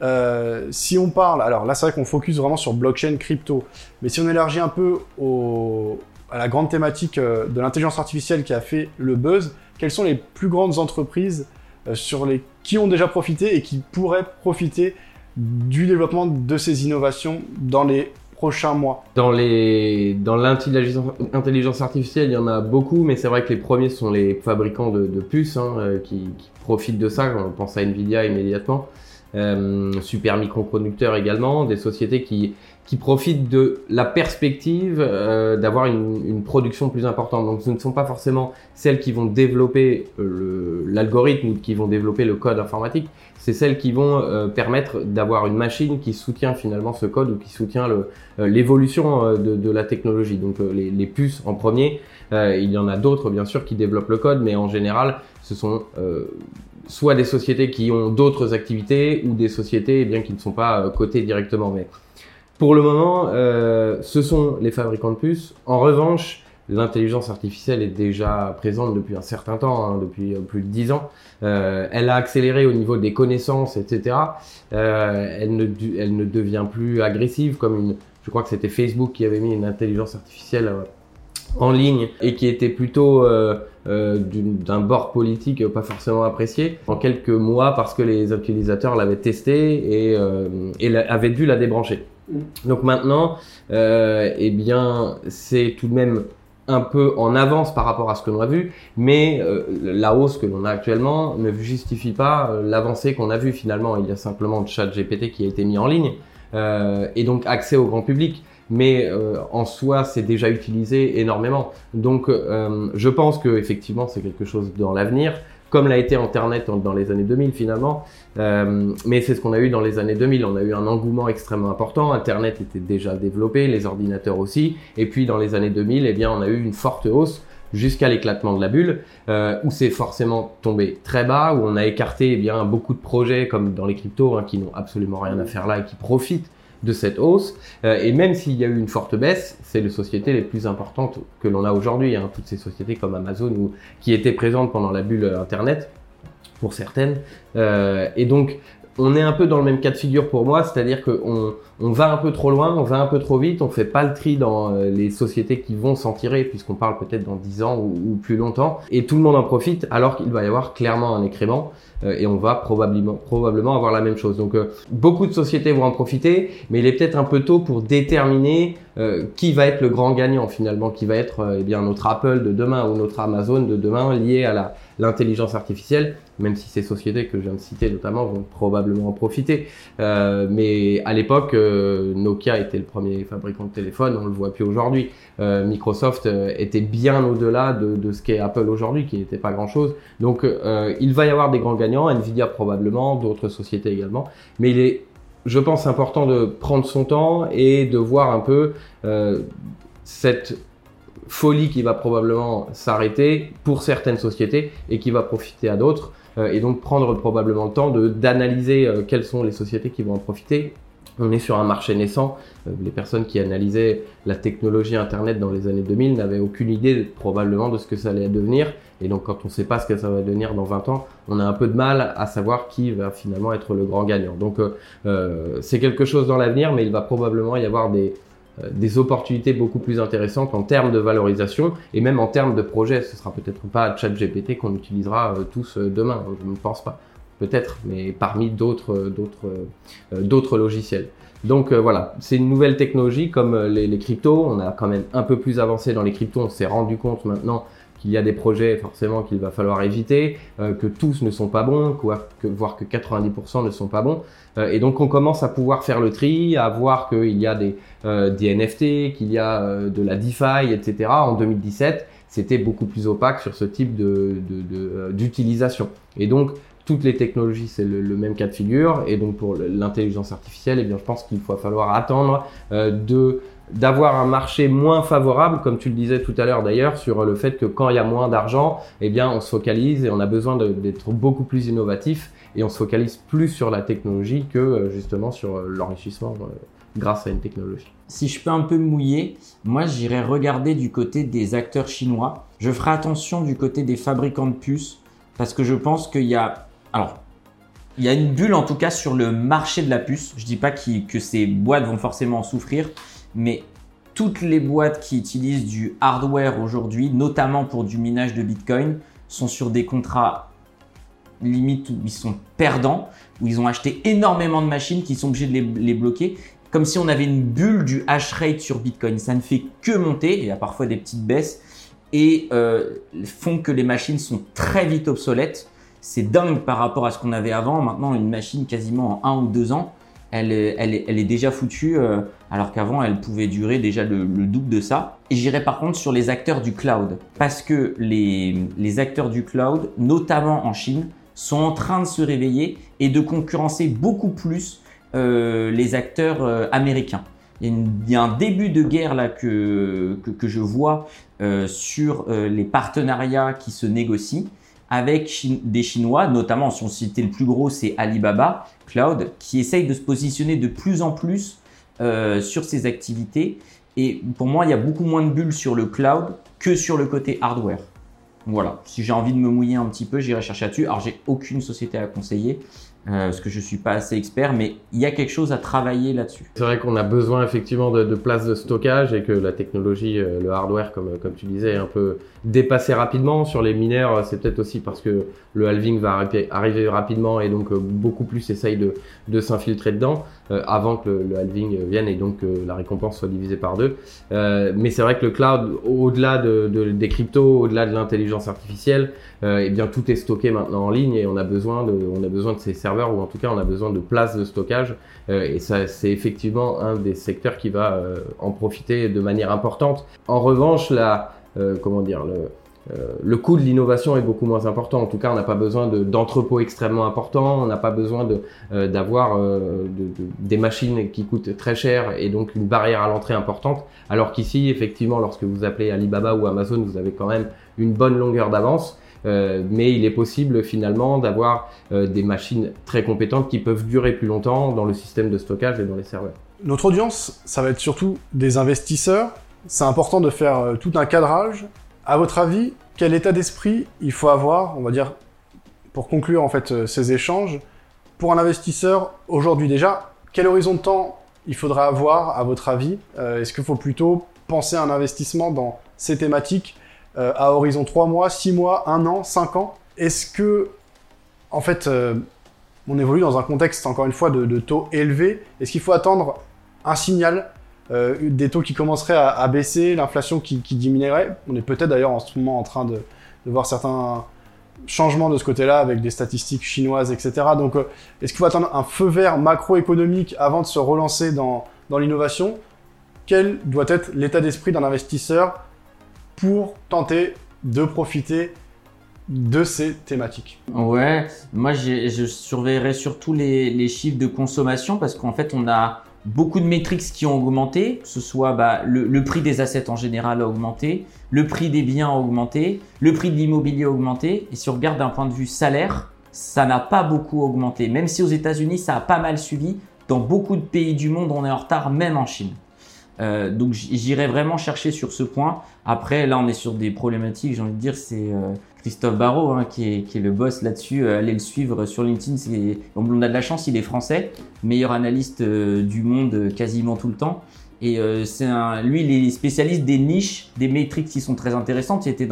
Euh, si on parle, alors là c'est vrai qu'on focus vraiment sur blockchain, crypto, mais si on élargit un peu à la grande thématique euh, de l'intelligence artificielle qui a fait le buzz, quelles sont les plus grandes entreprises euh, sur les qui ont déjà profité et qui pourraient profiter du développement de ces innovations dans les prochains mois? Dans dans l'intelligence artificielle, il y en a beaucoup, mais c'est vrai que les premiers sont les fabricants de, puces hein, qui, profitent de ça. On pense à Nvidia immédiatement. Euh, super microconducteurs également, des sociétés qui, qui profitent de la perspective euh, d'avoir une, production plus importante. Donc ce ne sont pas forcément celles qui vont développer euh, l'algorithme ou qui vont développer le code informatique, c'est celles qui vont euh, permettre d'avoir une machine qui soutient finalement ce code ou qui soutient l'évolution de, la technologie. Donc les, puces en premier, il y en a d'autres bien sûr qui développent le code, mais en général ce sont soit des sociétés qui ont d'autres activités ou des sociétés eh bien qui ne sont pas cotées directement. Mais pour le moment, euh, ce sont les fabricants de puces. En revanche, l'intelligence artificielle est déjà présente depuis un certain temps, hein, depuis plus de dix ans. Euh, elle a accéléré au niveau des connaissances, etc. Euh, elle, ne, devient plus agressive comme une. Je crois que c'était Facebook qui avait mis une intelligence artificielle euh, en ligne et qui était plutôt euh, euh, d'un bord politique pas forcément apprécié en quelques mois parce que les utilisateurs l'avaient testé et, euh, et avaient dû la débrancher. Mm. Donc maintenant, euh, eh bien, c'est tout de même un peu en avance par rapport à ce que l'on a vu, mais euh, la hausse que l'on a actuellement ne justifie pas euh, l'avancée qu'on a vu finalement. Il y a simplement le chat GPT qui a été mis en ligne euh, et donc accès au grand public. Mais en soi, c'est déjà utilisé énormément. Donc, je pense que effectivement, c'est quelque chose dans l'avenir comme l'a été Internet dans les années 2000 finalement. Euh, mais c'est ce qu'on a eu dans les années 2000. On a eu un engouement extrêmement important. Internet était déjà développé, les ordinateurs aussi. Et puis dans les années 2000, eh bien, on a eu une forte hausse jusqu'à l'éclatement de la bulle, euh, où c'est forcément tombé très bas, où on a écarté eh bien beaucoup de projets comme dans les cryptos hein, qui n'ont absolument rien à faire là et qui profitent de cette hausse. Euh, et même s'il y a eu une forte baisse, c'est les sociétés les plus importantes que l'on a aujourd'hui. Hein, toutes ces sociétés comme Amazon ou qui étaient présentes pendant la bulle Internet, pour certaines. Euh, et donc, on est un peu dans le même cas de figure pour moi, c'est-à-dire qu'on on va un peu trop loin, on va un peu trop vite, on fait pas le tri dans euh, les sociétés qui vont s'en tirer, puisqu'on parle peut-être dans 10 ans ou, plus longtemps, et tout le monde en profite, alors qu'il va y avoir clairement un écrément, euh, et on va probablement, probablement avoir la même chose. Donc euh, beaucoup de sociétés vont en profiter, mais il est peut-être un peu tôt pour déterminer qui va être le grand gagnant finalement, qui va être eh bien notre Apple de demain ou notre Amazon de demain lié à la l'intelligence artificielle, même si ces sociétés que je viens de citer notamment vont probablement en profiter. Euh, mais à l'époque, euh, Nokia était le premier fabricant de téléphone, on le voit plus aujourd'hui. Euh, Microsoft était bien au-delà de, de, ce qu'est Apple aujourd'hui, qui n'était pas grand-chose. Donc il va y avoir des grands gagnants, Nvidia probablement, d'autres sociétés également. Mais il est, je pense, important de prendre son temps et de voir un peu cette folie qui va probablement s'arrêter pour certaines sociétés et qui va profiter à d'autres. Euh, et donc prendre probablement le temps d'analyser euh, quelles sont les sociétés qui vont en profiter. On est sur un marché naissant. Euh, les personnes qui analysaient la technologie Internet dans les années 2000 n'avaient aucune idée probablement de ce que ça allait devenir. Et donc quand on ne sait pas ce que ça va devenir dans 20 ans, on a un peu de mal à savoir qui va finalement être le grand gagnant. Donc c'est quelque chose dans l'avenir, mais il va probablement y avoir des, des opportunités beaucoup plus intéressantes en termes de valorisation et même en termes de projet. Ce sera peut-être pas ChatGPT qu'on utilisera euh, tous euh, demain, je ne pense pas. Peut-être, mais parmi d'autres d'autres d'autres logiciels. Donc voilà, c'est une nouvelle technologie comme les, les, cryptos. On a quand même un peu plus avancé dans les cryptos. On s'est rendu compte maintenant qu'il y a des projets forcément qu'il va falloir éviter, euh, que tous ne sont pas bons, que, voire que 90% ne sont pas bons. Euh, et donc on commence à pouvoir faire le tri, à voir qu'il y a des, euh, des NFT, qu'il y a euh, de la DeFi, etc. En 2017, c'était beaucoup plus opaque sur ce type de, d'utilisation. De, de, et donc toutes les technologies, c'est le, le, même cas de figure. Et donc pour l'intelligence artificielle, eh bien, je pense qu'il va falloir attendre de d'avoir un marché moins favorable, comme tu le disais tout à l'heure d'ailleurs, sur le fait que quand il y a moins d'argent, eh bien on se focalise et on a besoin d'être beaucoup plus innovatif et on se focalise plus sur la technologie que euh, justement sur euh, l'enrichissement euh, grâce à une technologie. Si je peux un peu mouiller, moi j'irai regarder du côté des acteurs chinois. Je ferai attention du côté des fabricants de puces parce que je pense qu'il y a alors il y a une bulle en tout cas sur le marché de la puce. Je dis pas que ces boîtes vont forcément en souffrir, mais toutes les boîtes qui utilisent du hardware aujourd'hui, notamment pour du minage de Bitcoin, sont sur des contrats limite où ils sont perdants, où ils ont acheté énormément de machines qui sont obligés de les, bloquer, comme si on avait une bulle du hash rate sur Bitcoin. Ça ne fait que monter, il y a parfois des petites baisses, et euh, font que les machines sont très vite obsolètes. C'est dingue par rapport à ce qu'on avait avant. Maintenant, une machine quasiment en un ou deux ans, elle, elle, est déjà foutue, euh, alors qu'avant, elle pouvait durer déjà le, double de ça. J'irai par contre sur les acteurs du cloud, parce que les, les acteurs du cloud, notamment en Chine, sont en train de se réveiller et de concurrencer beaucoup plus euh, les acteurs euh, américains. Il y, a il y, a un début de guerre là que, que, que je vois euh, sur euh, les partenariats qui se négocient avec des Chinois, notamment si on citait le plus gros, c'est Alibaba Cloud, qui essaye de se positionner de plus en plus euh, sur ses activités. Et pour moi, il y a beaucoup moins de bulles sur le cloud que sur le côté hardware. Voilà, si j'ai envie de me mouiller un petit peu, j'irai chercher là-dessus. Alors, j'ai aucune société à conseiller, euh, parce que je suis pas assez expert, mais il y a quelque chose à travailler là-dessus. C'est vrai qu'on a besoin effectivement de, de places de stockage et que la technologie, euh, le hardware, comme, comme tu disais, est un peu dépassé rapidement. Sur les mineurs, c'est peut-être aussi parce que le halving va arriver rapidement et donc euh, beaucoup plus essaye de, de s'infiltrer dedans euh, avant que le, halving vienne et donc que la récompense soit divisée par deux. mais c'est vrai que le cloud, au-delà de, de, des cryptos, au-delà de l'intelligence artificielle, euh, eh bien tout est stocké maintenant en ligne et on a besoin de, on a besoin de ces ou en tout cas on a besoin de places de stockage. Euh, et ça, c'est effectivement un des secteurs qui va euh, en profiter de manière importante. En revanche, la, comment dire, le, euh, coût de l'innovation est beaucoup moins important. En tout cas, on n'a pas besoin d'entrepôts extrêmement importants, on n'a pas besoin euh, d'avoir euh, des machines qui coûtent très cher et donc une barrière à l'entrée importante. Alors qu'ici, effectivement, lorsque vous appelez Alibaba ou Amazon, vous avez quand même une bonne longueur d'avance. Mais il est possible finalement d'avoir des machines très compétentes qui peuvent durer plus longtemps dans le système de stockage et dans les serveurs. Notre audience, ça va être surtout des investisseurs. C'est important de faire tout un cadrage à votre avis, quel état d'esprit il faut avoir, on va dire, pour conclure en fait euh, ces échanges, pour un investisseur aujourd'hui déjà, quel horizon de temps il faudra avoir à votre avis? Euh, Est-ce qu'il faut plutôt penser à un investissement dans ces thématiques euh, à horizon 3 mois, 6 mois, 1 an, 5 ans Est-ce que, en fait, on évolue dans un contexte, encore une fois, de, taux élevés Est-ce qu'il faut attendre un signal euh, des taux qui commenceraient à, baisser, l'inflation qui, diminuerait? On est peut-être d'ailleurs en ce moment en train de, voir certains changements de ce côté-là avec des statistiques chinoises, etc. Donc, euh, est-ce qu'il faut attendre un feu vert macroéconomique avant de se relancer dans l'innovation? Quel doit être l'état d'esprit d'un investisseur pour tenter de profiter de ces thématiques Ouais, moi je surveillerai surtout les, chiffres de consommation parce qu'en fait on a beaucoup de métriques qui ont augmenté, que ce soit bah, le, prix des assets en général a augmenté, le prix des biens a augmenté, le prix de l'immobilier a augmenté. Et si on regarde d'un point de vue salaire, ça n'a pas beaucoup augmenté. Même si aux États-Unis, ça a pas mal suivi, dans beaucoup de pays du monde, on est en retard, même en Chine. Euh, donc j'irai vraiment chercher sur ce point. Après, là, on est sur des problématiques, j'ai envie de dire, c'est euh, Christophe Barrault hein, qui, est, le boss là-dessus. Euh, allez le suivre sur LinkedIn. On a de la chance, il est français, meilleur analyste du monde quasiment tout le temps. Et c'est lui, il est spécialiste des niches, des métriques qui sont très intéressantes. Il était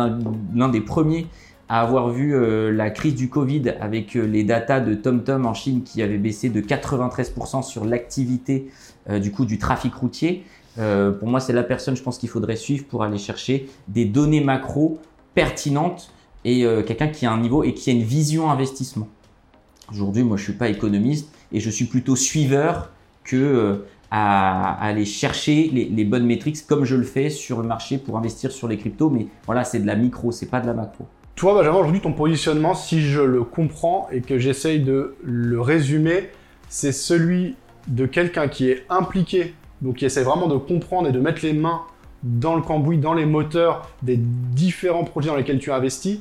l'un des premiers à avoir vu la crise du Covid avec les datas de TomTom en Chine qui avait baissé de 93% sur l'activité du coup du trafic routier. Euh, pour moi, c'est la personne, je pense qu'il faudrait suivre pour aller chercher des données macro pertinentes et euh, quelqu'un qui a un niveau et qui a une vision investissement. Aujourd'hui, moi, je suis pas économiste et je suis plutôt suiveur que euh, aller chercher les, bonnes métriques comme je le fais sur le marché pour investir sur les cryptos. Mais voilà, c'est de la micro, c'est pas de la macro. Toi, Benjamin, aujourd'hui, ton positionnement, si je le comprends et que j'essaye de le résumer, c'est celui de quelqu'un qui est impliqué donc il essaie vraiment de comprendre et de mettre les mains dans le cambouis, dans les moteurs des différents projets dans lesquels tu investis.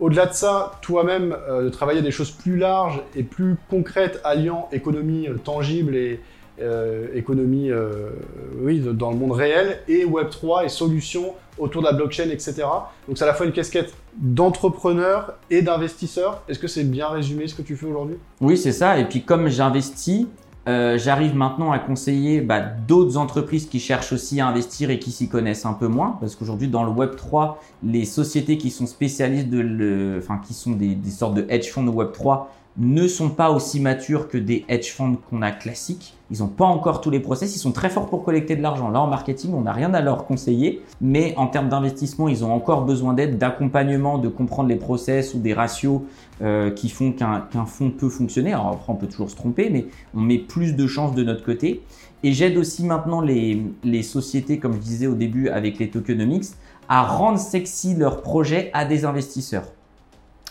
Au-delà de ça, toi-même, euh, de travailler des choses plus larges et plus concrètes, alliant économie euh, tangible et euh, économie oui, dans le monde réel, et Web3 et solutions autour de la blockchain, etc. Donc c'est à la fois une casquette d'entrepreneur et d'investisseur. Est-ce que c'est bien résumé ce que tu fais aujourd'hui? Oui, c'est ça. Et puis comme j'investis, euh, j'arrive maintenant à conseiller bah, d'autres entreprises qui cherchent aussi à investir et qui s'y connaissent un peu moins, parce qu'aujourd'hui dans le Web 3, les sociétés qui sont spécialistes de, le, enfin qui sont des, sortes de hedge funds de Web 3 ne sont pas aussi matures que des hedge funds qu'on a classiques. Ils n'ont pas encore tous les process. Ils sont très forts pour collecter de l'argent. Là, en marketing, on n'a rien à leur conseiller. Mais en termes d'investissement, ils ont encore besoin d'aide, d'accompagnement, de comprendre les process ou des ratios euh, qui font qu'un fonds peut fonctionner. Alors après, on peut toujours se tromper, mais on met plus de chances de notre côté. Et j'aide aussi maintenant les, les sociétés, comme je disais au début avec les tokenomics, à rendre sexy leurs projets à des investisseurs.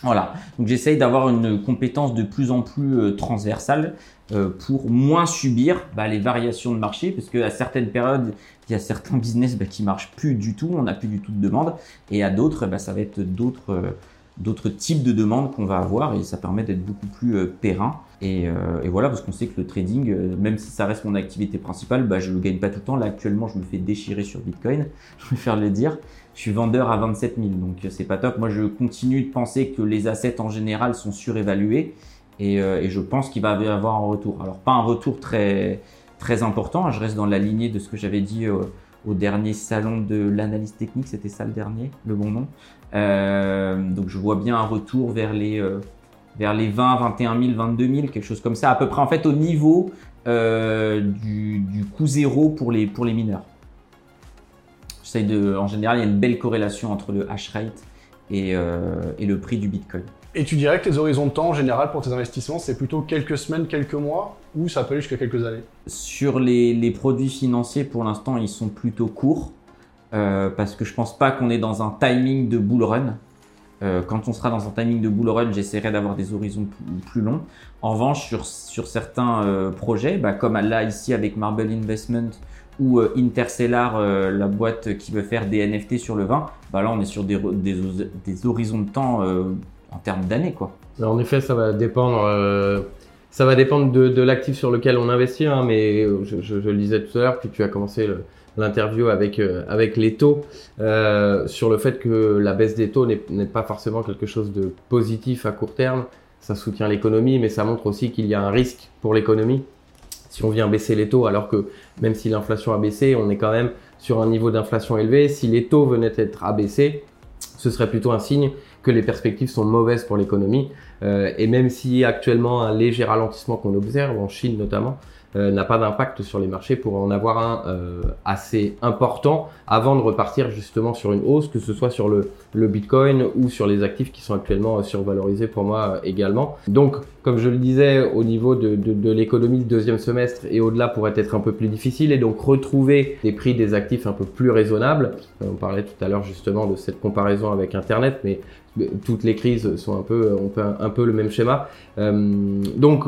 Voilà, donc j'essaye d'avoir une compétence de plus en plus euh, transversale euh, pour moins subir bah, les variations de marché, parce qu'à certaines périodes, il y a certains business bah, qui marchent plus du tout, on n'a plus du tout de demande, et à d'autres, bah, ça va être d'autres euh, d'autres types de demandes qu'on va avoir, et ça permet d'être beaucoup plus périn. Et, voilà, parce qu'on sait que le trading, même si ça reste mon activité principale, bah, je ne gagne pas tout le temps. Là, actuellement, je me fais déchirer sur Bitcoin, [LAUGHS] je préfère le dire je suis vendeur à 27 000, donc c'est pas top. Moi, je continue de penser que les assets en général sont surévalués et, euh, je pense qu'il va y avoir un retour. Alors, pas un retour très, très important, je reste dans la lignée de ce que j'avais dit euh, au dernier salon de l'analyse technique, c'était ça le dernier, le bon nom. Euh, donc, je vois bien un retour vers les, euh, vers les 20, 21 000, 22 000, quelque chose comme ça, à peu près en fait au niveau du, du coût zéro pour les, pour les mineurs de, en général, il y a une belle corrélation entre le hash rate et, euh, et le prix du Bitcoin. Et tu dirais que les horizons de temps en général pour tes investissements, c'est plutôt quelques semaines, quelques mois, ou ça peut aller jusqu'à quelques années? Sur les, les produits financiers, pour l'instant, ils sont plutôt courts, euh, parce que je pense pas qu'on est dans un timing de bull run. Euh, quand on sera dans un timing de bull run, j'essaierai d'avoir des horizons plus, plus longs. En revanche, sur, sur certains euh, projets, bah, comme là ici avec Marble Investment ou euh, Interstellar, euh, la boîte qui veut faire des NFT sur le vin, bah là on est sur des, des, horizons de temps euh, en termes d'années quoi. En effet, ça va dépendre. ça va dépendre de, l'actif sur lequel on investit, hein, mais je, je- le disais tout à l'heure, puis tu as commencé l'interview avec avec les taux sur le fait que la baisse des taux n'est pas forcément quelque chose de positif à court terme. Ça soutient l'économie, mais ça montre aussi qu'il y a un risque pour l'économie si on vient baisser les taux, alors que même si l'inflation a baissé, on est quand même sur un niveau d'inflation élevé. Si les taux venaient être abaissés, ce serait plutôt un signe que les perspectives sont mauvaises pour l'économie. Euh, et même si actuellement un léger ralentissement qu'on observe, en Chine notamment, n'a pas d'impact sur les marchés pour en avoir un euh, assez important avant de repartir justement sur une hausse, que ce soit sur le, le Bitcoin ou sur les actifs qui sont actuellement euh, survalorisés pour moi euh, également. Donc, comme je le disais, au niveau de, de, de l'économie, le deuxième semestre et au-delà pourrait être un peu plus difficile et donc retrouver des prix des actifs un peu plus raisonnables. Euh, on parlait tout à l'heure justement de cette comparaison avec Internet, mais toutes les crises sont un peu, on peut un, peu le même schéma. Euh, donc,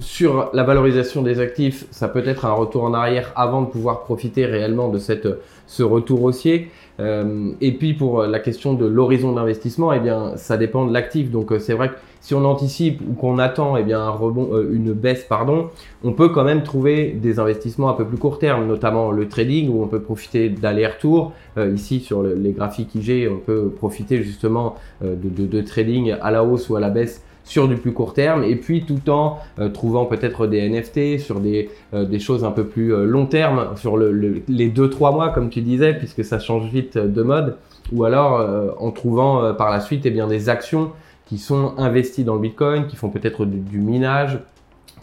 sur la valorisation des actifs, ça peut être un retour en arrière avant de pouvoir profiter réellement de cette, ce retour haussier. Euh, et puis pour la question de l'horizon d'investissement, eh bien, ça dépend de l'actif. Donc euh, c'est vrai que si on anticipe ou qu'on attend eh bien, un rebond, euh, une baisse, pardon, on peut quand même trouver des investissements un peu plus court terme, notamment le trading où on peut profiter d'aller-retour. Ici sur le- les graphiques IG, on peut profiter justement de, de trading à la hausse ou à la baisse sur du plus court terme et puis tout en euh, trouvant peut-être des NFT sur des, euh, des choses un peu plus euh, long terme sur le, le- les 2-3 mois comme tu disais puisque ça change vite de mode ou alors en trouvant par la suite eh bien, des actions qui sont investies dans le Bitcoin, qui font peut-être du minage,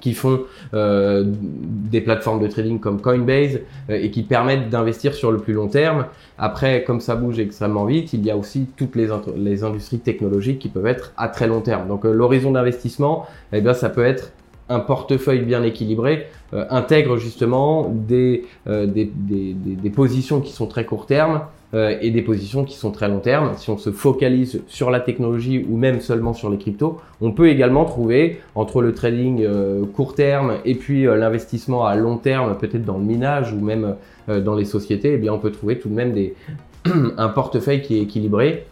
qui font euh, des plateformes de trading comme Coinbase euh, et qui permettent d'investir sur le plus long terme. Après, comme ça bouge extrêmement vite, il y a aussi toutes les, industries technologiques qui peuvent être à très long terme. Donc euh, l'horizon d'investissement, eh bien, ça peut être un portefeuille bien équilibré, intègre justement des positions qui sont très court terme euh, et des positions qui sont très long terme. Si on se focalise sur la technologie ou même seulement sur les cryptos, on peut également trouver entre le trading euh, court terme et puis euh, l'investissement à long terme, peut-être dans le minage ou même dans les sociétés, eh bien on peut trouver tout de même [CLEARS THROAT] un portefeuille qui est équilibré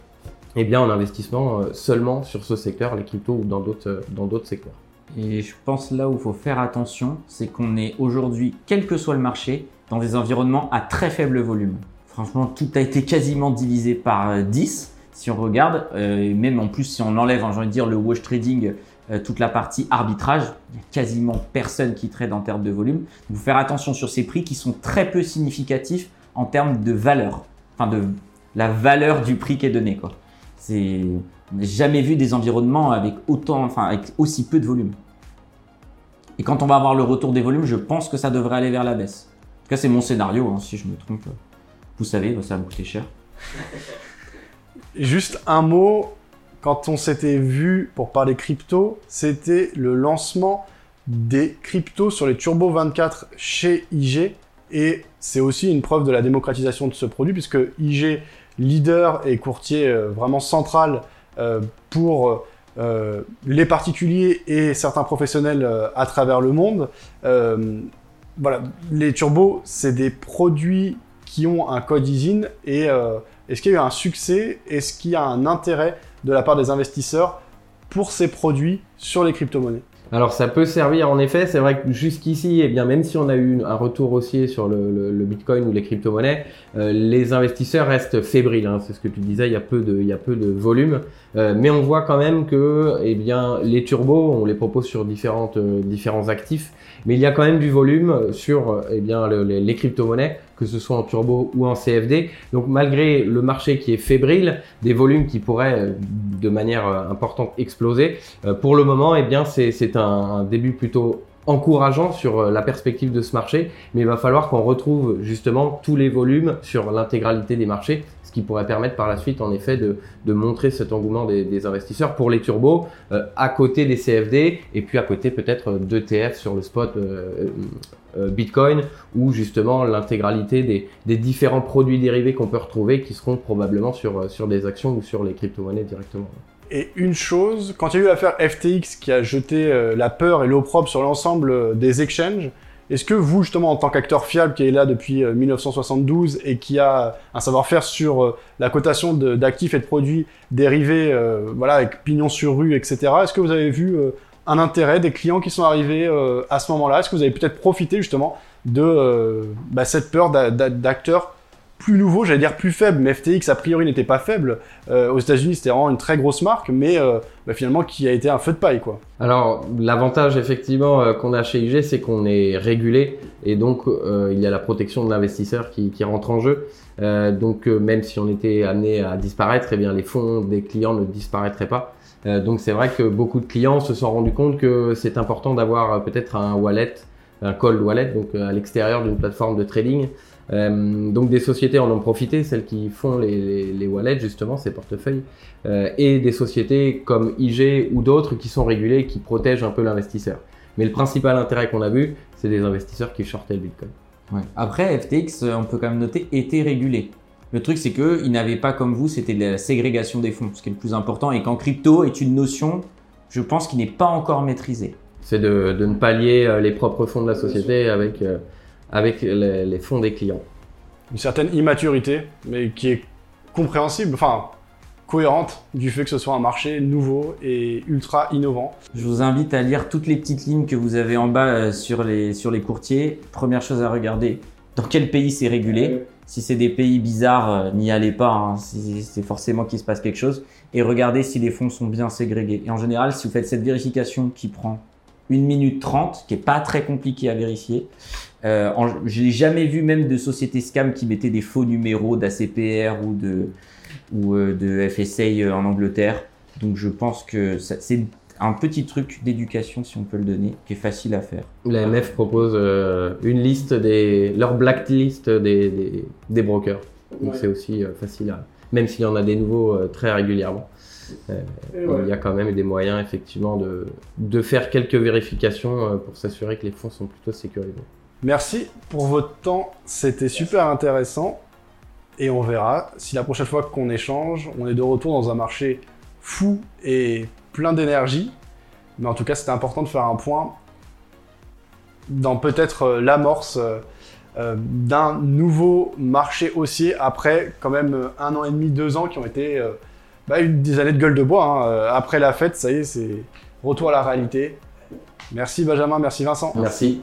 eh bien en investissement seulement sur ce secteur, les cryptos ou dans d'autres dans d'autres secteurs. Et je pense là où il faut faire attention, c'est qu'on est aujourd'hui, quel que soit le marché, dans des environnements à très faible volume. Franchement, tout a été quasiment divisé par euh, 10 si on regarde, euh, même en plus si on enlève, hein, j'ai envie de dire, le wash trading, euh, toute la partie arbitrage, il y a quasiment personne qui trade en termes de volume. Donc, faut faire attention sur ces prix qui sont très peu significatifs en termes de valeur, enfin de la valeur du prix qui est donné. Quoi. C'est on n'a jamais vu des environnements avec autant, avec aussi peu de volume. Et quand on va avoir le retour des volumes, je pense que ça devrait aller vers la baisse. En tout cas, c'est mon scénario. hein, si je me trompe, vous savez, ça va me coûter cher. Juste un mot, quand on s'était vu pour parler crypto, c'était le lancement des cryptos sur les Turbo 24 chez IG. Et c'est aussi une preuve de la démocratisation de ce produit, puisque IG, leader et courtier euh, vraiment central euh, pour euh, les particuliers et certains professionnels à travers le monde. Voilà, les turbos, c'est des produits qui ont un code ISIN et euh, est-ce qu'il y a eu un succès? Est-ce qu'il y a un intérêt de la part des investisseurs pour ces produits sur les crypto-monnaies? Alors ça peut servir en effet, c'est vrai que jusqu'ici, eh bien même si on a eu un retour haussier sur le, Bitcoin ou les crypto-monnaies, euh, les investisseurs restent fébriles. hein, c'est ce que tu disais, il y a peu de, peu de volume, Euh, mais on voit quand même que eh bien les turbos, on les propose sur différentes, différents actifs, mais il y a quand même du volume sur eh bien le- les, les crypto-monnaies, que ce soit en turbo ou en CFD. Donc malgré le marché qui est fébrile, des volumes qui pourraient euh, de manière euh, importante exploser, euh, pour le moment, eh bien, c'est un, début plutôt encourageant sur la perspective de ce marché, mais il va falloir qu'on retrouve justement tous les volumes sur l'intégralité des marchés, ce qui pourrait permettre par la suite en effet de, montrer cet engouement des, investisseurs pour les turbos à côté des CFD et puis à côté peut-être d'ETF sur le spot Bitcoin ou justement l'intégralité des, différents produits dérivés qu'on peut retrouver qui seront probablement sur, sur des actions ou sur les crypto-monnaies directement. Et une chose, quand il y a eu l'affaire FTX qui a jeté euh, la peur et l'opprobre sur l'ensemble euh, des exchanges, est-ce que vous, justement, en tant qu'acteur fiable qui est là depuis 1972 et qui a un savoir-faire sur la cotation d'actifs et de produits dérivés, voilà, avec pignon sur rue, etc., est-ce que vous avez vu un intérêt des clients qui sont arrivés à ce moment-là Est-ce que vous avez peut-être profité, justement, de bah, cette peur d'acteurs plus nouveau, j'allais dire plus faible, mais FTX a priori n'était pas faible. Euh, aux États-Unis, c'était vraiment une très grosse marque, mais euh, bah, finalement qui a été un feu de paille, quoi. Alors l'avantage effectivement euh, qu'on a chez IG, c'est qu'on est régulé et donc il y a la protection de l'investisseur qui, qui, rentre en jeu. donc même si on était amené à disparaître, eh bien les fonds des clients ne disparaîtraient pas. Donc c'est vrai que beaucoup de clients se sont rendus compte que c'est important d'avoir peut-être un wallet, un cold wallet, donc à l'extérieur d'une plateforme de trading. Euh, donc des sociétés en ont profité, celles qui font les, wallets justement, ces portefeuilles, euh, et des sociétés comme IG ou d'autres qui sont régulées, qui protègent un peu l'investisseur. Mais le principal intérêt qu'on a vu, c'est des investisseurs qui shortaient le Bitcoin. Après, FTX, on peut quand même noter, était régulé. Le truc, c'est qu'ils n'avaient pas comme vous, c'était la ségrégation des fonds, ce qui est le plus important, et qu'en crypto est une notion, je pense, qui n'est pas encore maîtrisée. C'est de, de, ne pas lier euh, les propres fonds de la société avec avec les, fonds des clients. Une certaine immaturité, mais qui est compréhensible, enfin cohérente du fait que ce soit un marché nouveau et ultra innovant. Je vous invite à lire toutes les petites lignes que vous avez en bas euh, sur les, sur les courtiers. Première chose à regarder, dans quel pays c'est régulé? Si c'est des pays bizarres, euh, n'y allez pas, hein. c'est forcément qu'il se passe quelque chose. Et regardez si les fonds sont bien ségrégés. Et en général, si vous faites cette vérification qui prend 1 minute 30, qui est pas très compliqué à vérifier, euh, je n'ai jamais vu même de sociétés scam qui mettaient des faux numéros d'ACPR ou de, ou, euh, de FSA en Angleterre. Donc je pense que c'est un petit truc d'éducation, si on peut le donner, qui est facile à faire. L'AMF propose euh, une liste des leur blacklist des, des, des brokers. Donc c'est aussi facile à, même s'il y en a des nouveaux très régulièrement. Il y a quand même des moyens effectivement de, de faire quelques vérifications pour s'assurer que les fonds sont plutôt sécurisés. Merci pour votre temps, c'était super intéressant. Et on verra si la prochaine fois qu'on échange, on est de retour dans un marché fou et plein d'énergie. Mais en tout cas, c'était important de faire un point dans peut-être euh, l'amorce euh, euh, d'un nouveau marché haussier après quand même un an et demi, deux ans qui ont été bah, des années de gueule de bois. Hein. Après la fête, ça y est, c'est retour à la réalité. Merci Benjamin, merci Vincent. Merci.